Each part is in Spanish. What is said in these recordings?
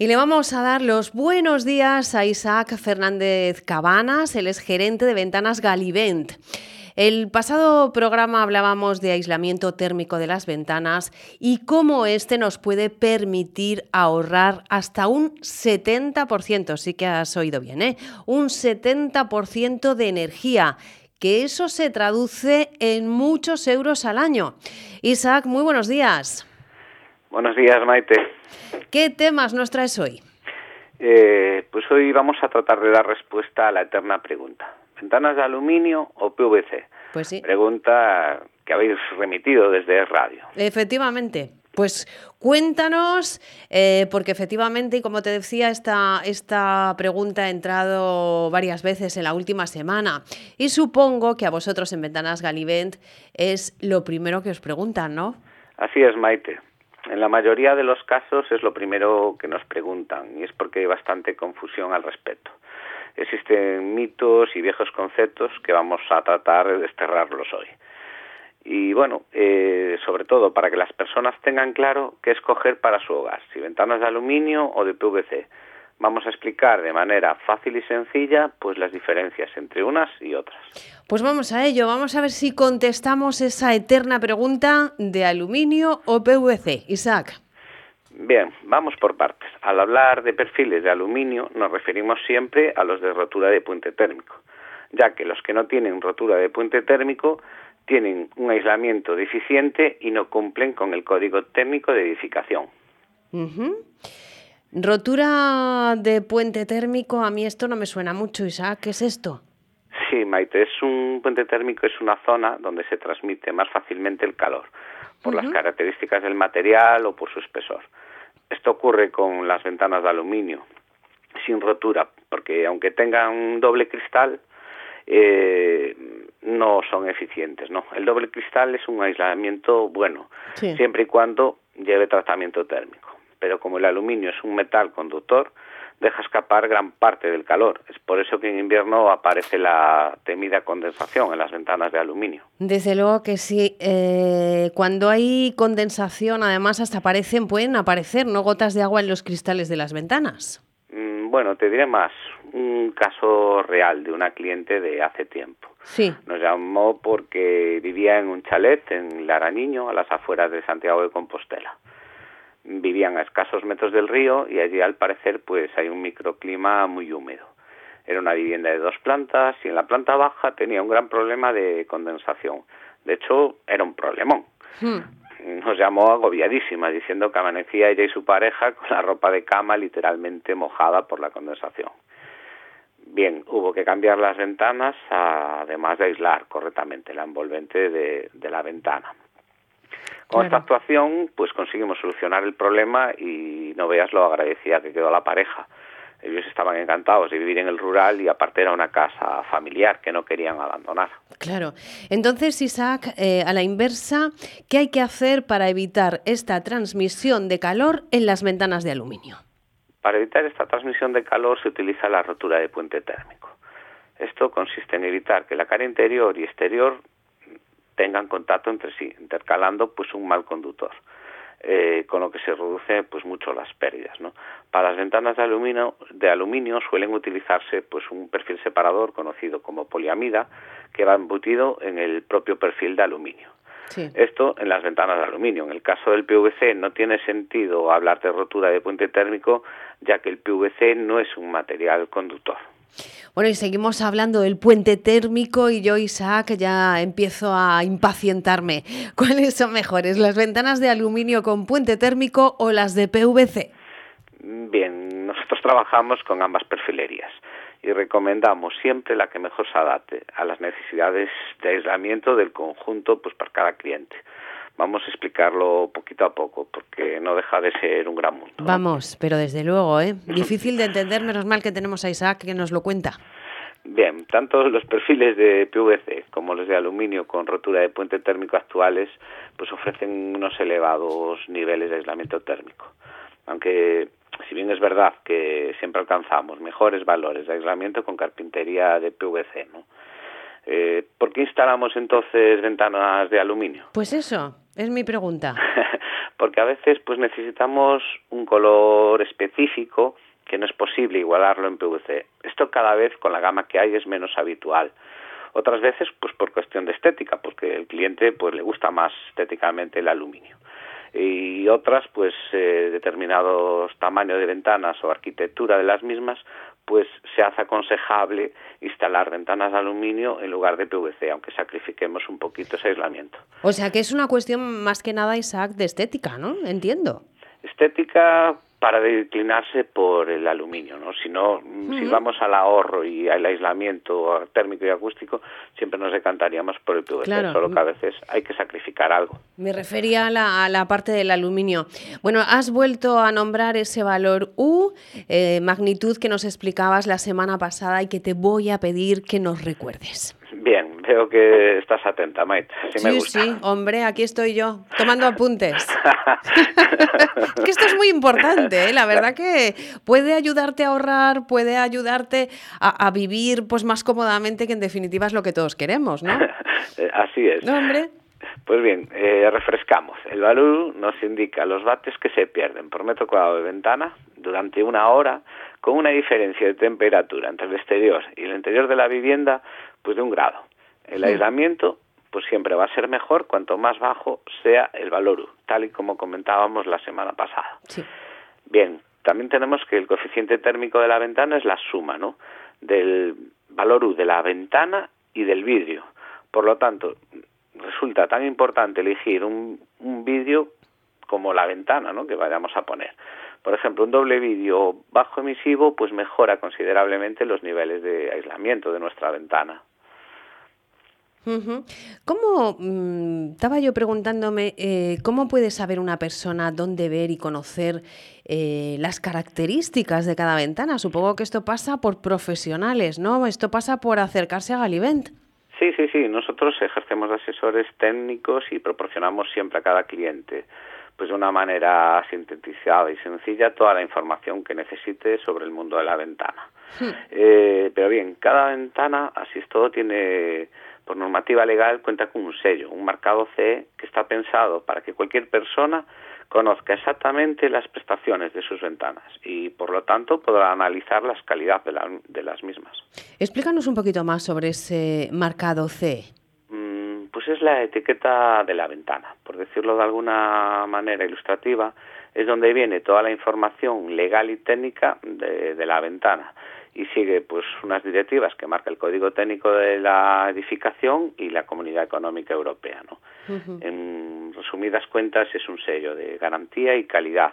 Y le vamos a dar los buenos días a Isaac Fernández Cabanas, el es gerente de Ventanas Galivent. El pasado programa hablábamos de aislamiento térmico de las ventanas y cómo este nos puede permitir ahorrar hasta un 70%, sí que has oído bien, ¿eh? Un 70% de energía, que eso se traduce en muchos euros al año. Isaac, muy buenos días. Buenos días, Maite. ¿Qué temas nos traes hoy? Eh, pues hoy vamos a tratar de dar respuesta a la eterna pregunta. ¿Ventanas de aluminio o PVC? Pues sí. Pregunta que habéis remitido desde radio. Efectivamente. Pues cuéntanos, eh, porque efectivamente, y como te decía, esta, esta pregunta ha entrado varias veces en la última semana. Y supongo que a vosotros en Ventanas Galivent es lo primero que os preguntan, ¿no? Así es, Maite. En la mayoría de los casos es lo primero que nos preguntan y es porque hay bastante confusión al respecto. Existen mitos y viejos conceptos que vamos a tratar de desterrarlos hoy. Y bueno, eh, sobre todo para que las personas tengan claro qué escoger para su hogar, si ventanas de aluminio o de PVC. Vamos a explicar de manera fácil y sencilla pues las diferencias entre unas y otras. Pues vamos a ello, vamos a ver si contestamos esa eterna pregunta de aluminio o PVC. Isaac. Bien, vamos por partes. Al hablar de perfiles de aluminio nos referimos siempre a los de rotura de puente térmico, ya que los que no tienen rotura de puente térmico tienen un aislamiento deficiente y no cumplen con el código técnico de edificación. Rotura de puente térmico, a mí esto no me suena mucho, Isaac, ¿qué es esto? Sí, Maite, es un puente térmico, es una zona donde se transmite más fácilmente el calor, por las características del material o por su espesor. Esto ocurre con las ventanas de aluminio, sin rotura, porque aunque tengan doble cristal, eh, no son eficientes, ¿no? El doble cristal es un aislamiento bueno, siempre y cuando lleve tratamiento térmico pero como el aluminio es un metal conductor, deja escapar gran parte del calor. Es por eso que en invierno aparece la temida condensación en las ventanas de aluminio. Desde luego que sí. Eh, cuando hay condensación, además, hasta aparecen, pueden aparecer, ¿no? Gotas de agua en los cristales de las ventanas. Mm, bueno, te diré más. Un caso real de una cliente de hace tiempo. Sí. Nos llamó porque vivía en un chalet en Laraniño, a las afueras de Santiago de Compostela vivían a escasos metros del río y allí al parecer pues hay un microclima muy húmedo. Era una vivienda de dos plantas y en la planta baja tenía un gran problema de condensación. De hecho, era un problemón. Hmm. Nos llamó agobiadísima diciendo que amanecía ella y su pareja con la ropa de cama literalmente mojada por la condensación. Bien, hubo que cambiar las ventanas, además de aislar correctamente la envolvente de la ventana. Con esta actuación, pues conseguimos solucionar el problema y no veas lo agradecida que quedó la pareja. Ellos estaban encantados de vivir en el rural y aparte era una casa familiar que no querían abandonar. Claro. Entonces, Isaac, eh, a la inversa, ¿qué hay que hacer para evitar esta transmisión de calor en las ventanas de aluminio? Para evitar esta transmisión de calor se utiliza la rotura de puente térmico. Esto consiste en evitar que la cara interior y exterior tengan contacto entre sí, intercalando pues un mal conductor. Eh, con lo que se reduce pues mucho las pérdidas ¿no? para las ventanas de aluminio de aluminio suelen utilizarse pues un perfil separador conocido como poliamida que va embutido en el propio perfil de aluminio Esto en las ventanas de aluminio. En el caso del PVC no tiene sentido hablar de rotura de puente térmico, ya que el PVC no es un material conductor. Bueno, y seguimos hablando del puente térmico y yo, Isaac, ya empiezo a impacientarme. ¿Cuáles son mejores, las ventanas de aluminio con puente térmico o las de PVC? Bien, nosotros trabajamos con ambas perfilerías y recomendamos siempre la que mejor se adapte a las necesidades de aislamiento del conjunto pues para cada cliente vamos a explicarlo poquito a poco, porque no deja de ser un gran mundo. Vamos, pero desde luego, ¿eh? Difícil de entender, menos mal que tenemos a Isaac que nos lo cuenta. Bien, tanto los perfiles de PVC como los de aluminio con rotura de puente térmico actuales, pues ofrecen unos elevados niveles de aislamiento térmico. Aunque, si bien es verdad que siempre alcanzamos mejores valores de aislamiento con carpintería de PVC, ¿no? Eh, ¿Por qué instalamos entonces ventanas de aluminio? Pues eso, es mi pregunta. porque a veces pues necesitamos un color específico que no es posible igualarlo en PVC. Esto cada vez con la gama que hay es menos habitual. Otras veces pues por cuestión de estética, porque el cliente pues le gusta más estéticamente el aluminio y otras pues eh, determinados tamaños de ventanas o arquitectura de las mismas pues se hace aconsejable instalar ventanas de aluminio en lugar de PVC, aunque sacrifiquemos un poquito ese aislamiento. O sea que es una cuestión más que nada, Isaac, de estética, ¿no? Entiendo. Estética, para declinarse por el aluminio, ¿no? Si no, si vamos al ahorro y al aislamiento térmico y acústico, siempre nos decantaríamos por el PVC, solo que a veces hay que sacrificar algo. Me refería a la, a la parte del aluminio. Bueno, has vuelto a nombrar ese valor U, eh, magnitud que nos explicabas la semana pasada y que te voy a pedir que nos recuerdes. Bien, veo que estás atenta, Maite. Sí, sí, hombre, aquí estoy yo, tomando apuntes. que esto es muy importante, ¿eh? la verdad que puede ayudarte a ahorrar, puede ayudarte a, vivir pues más cómodamente, que en definitiva es lo que todos queremos, ¿no? Así es. ¿No, hombre? Pues bien, eh, refrescamos. El valor nos indica los vatios que se pierden por metro cuadrado de ventana durante una hora con una diferencia de temperatura entre el exterior y el interior de la vivienda pues de un grado. El aislamiento pues siempre va a ser mejor cuanto más bajo sea el valor U, tal y como comentábamos la semana pasada. Bien, también tenemos que el coeficiente térmico de la ventana es la suma, ¿no? Del valor U de la ventana y del vidrio. Por lo tanto, resulta tan importante elegir un, un vidrio como la ventana, ¿no? Que vayamos a poner. Por ejemplo, un doble vidrio bajo emisivo pues mejora considerablemente los niveles de aislamiento de nuestra ventana. ¿Cómo, mm, estaba yo preguntándome, eh, cómo puede saber una persona dónde ver y conocer eh, las características de cada ventana? Supongo que esto pasa por profesionales, ¿no? Esto pasa por acercarse a Galivent. Sí, sí, sí. Nosotros ejercemos de asesores técnicos y proporcionamos siempre a cada cliente pues de una manera sintetizada y sencilla toda la información que necesite sobre el mundo de la ventana. Hmm. Eh, pero bien, cada ventana, así es todo, tiene por normativa legal cuenta con un sello, un marcado CE que está pensado para que cualquier persona conozca exactamente las prestaciones de sus ventanas y por lo tanto podrá analizar las calidades de, las mismas. Explícanos un poquito más sobre ese marcado CE. Mm, pues es la etiqueta de la ventana, por decirlo de alguna manera ilustrativa, es donde viene toda la información legal y técnica de la ventana y sigue pues unas directivas que marca el Código Técnico de la Edificación y la Comunidad Económica Europea. ¿no? En resumidas cuentas es un sello de garantía y calidad.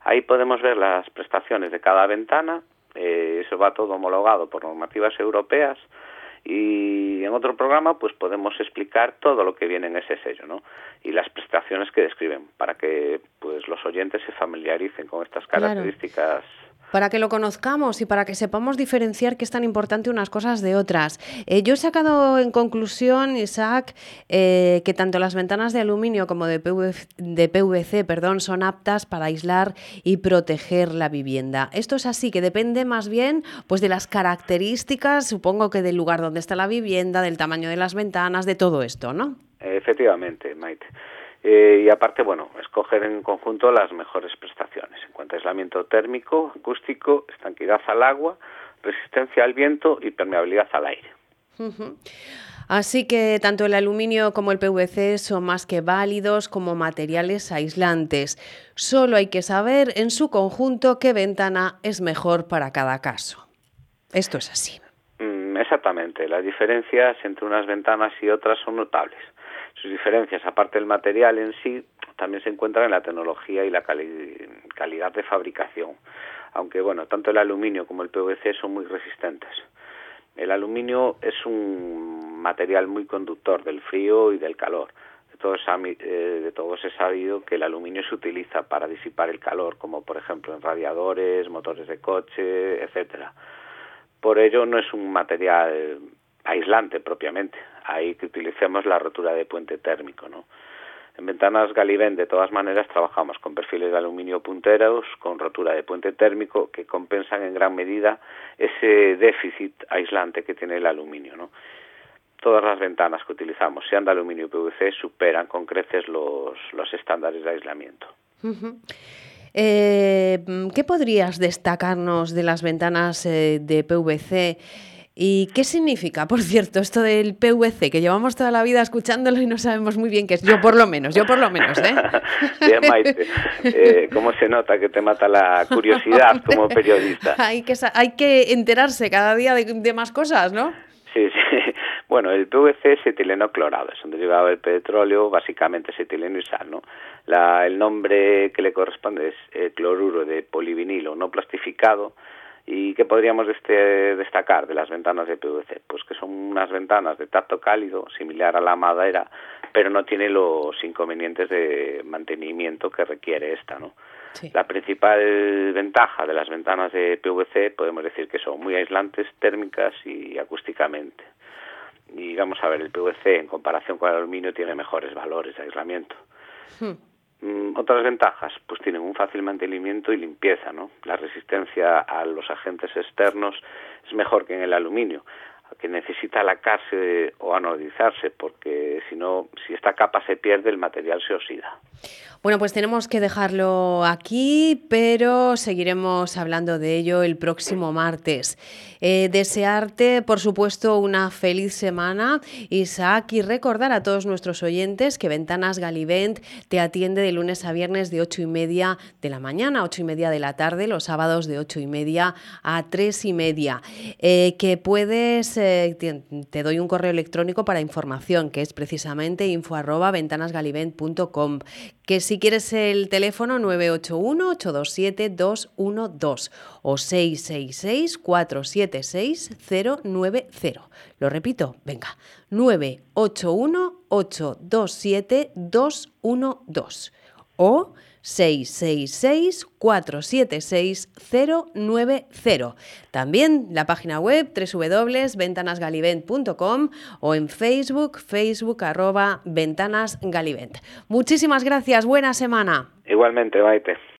Ahí podemos ver las prestaciones de cada ventana, eh, eso va todo homologado por normativas europeas y en otro programa pues podemos explicar todo lo que viene en ese sello ¿no? y las prestaciones que describen para que pues los oyentes se familiaricen con estas características para que lo conozcamos y para que sepamos diferenciar qué es tan importante unas cosas de otras. Eh, yo he sacado en conclusión, Isaac, eh, que tanto las ventanas de aluminio como de PVC, de PVC perdón, son aptas para aislar y proteger la vivienda. Esto es así, que depende más bien pues, de las características, supongo que del lugar donde está la vivienda, del tamaño de las ventanas, de todo esto, ¿no? Efectivamente, Maite. Eh, y aparte, bueno, escoger en conjunto las mejores prestaciones en cuanto a aislamiento térmico, acústico, estanquidad al agua, resistencia al viento y permeabilidad al aire. Así que tanto el aluminio como el PVC son más que válidos como materiales aislantes. Solo hay que saber en su conjunto qué ventana es mejor para cada caso. Esto es así. Mm, exactamente. Las diferencias entre unas ventanas y otras son notables. Sus diferencias, aparte del material en sí, también se encuentran en la tecnología y la calidad de fabricación. Aunque, bueno, tanto el aluminio como el PVC son muy resistentes. El aluminio es un material muy conductor del frío y del calor. De todos, eh, de todos he sabido que el aluminio se utiliza para disipar el calor, como por ejemplo en radiadores, motores de coche, etcétera. Por ello no es un material aislante propiamente. Ahí que utilicemos la rotura de puente térmico, ¿no? En ventanas Galivén, de todas maneras, trabajamos con perfiles de aluminio punteros, con rotura de puente térmico, que compensan en gran medida ese déficit aislante que tiene el aluminio, ¿no? todas las ventanas que utilizamos, sean de aluminio y PVC, superan con creces los, los estándares de aislamiento. Eh, ¿Qué podrías destacarnos de las ventanas eh, de PVC? ¿Y qué significa, por cierto, esto del PVC, que llevamos toda la vida escuchándolo y no sabemos muy bien qué es? Yo por lo menos, yo por lo menos, ¿eh? Bien, Maite. Eh, ¿Cómo se nota que te mata la curiosidad como periodista? hay, que, hay que enterarse cada día de, más cosas, ¿no? Sí, sí. Bueno, el PVC es etileno clorado, es un derivado del petróleo, básicamente es etileno y sal, ¿no? La, el nombre que le corresponde es eh, cloruro de polivinilo no plastificado, ¿Y qué podríamos este, destacar de las ventanas de PVC? Pues que son unas ventanas de tacto cálido, similar a la madera, pero no tiene los inconvenientes de mantenimiento que requiere esta, ¿no? La principal ventaja de las ventanas de PVC podemos decir que son muy aislantes térmicas y acústicamente. Y vamos a ver, el PVC en comparación con el aluminio tiene mejores valores de aislamiento. Hmm. Mm, otras ventajas, pues tienen un fácil mantenimiento y limpieza, ¿no? La resistencia a los agentes externos es mejor que en el aluminio, que necesita lacarse o anodizarse, porque si no, si esta capa se pierde, el material se oxida. Bueno, pues tenemos que dejarlo aquí, pero seguiremos hablando de ello el próximo martes. Eh, desearte, por supuesto, una feliz semana, Isaac, y recordar a todos nuestros oyentes que Ventanas Galivent te atiende de lunes a viernes de ocho y media de la mañana ocho y media de la tarde, los sábados de ocho y media a tres y media. Eh, que puedes, eh, te, doy un correo electrónico para información, que es precisamente info arroba ventanasgalivent.com. Que si quieres el teléfono 981-827-212 o 666-476-090. Lo repito, venga, 981-827-212 o 666-476-090. También la página web www.ventanasgalivent.com o en Facebook, Facebook arroba ventanasgalivent. Muchísimas gracias, buena semana. Igualmente, Maite.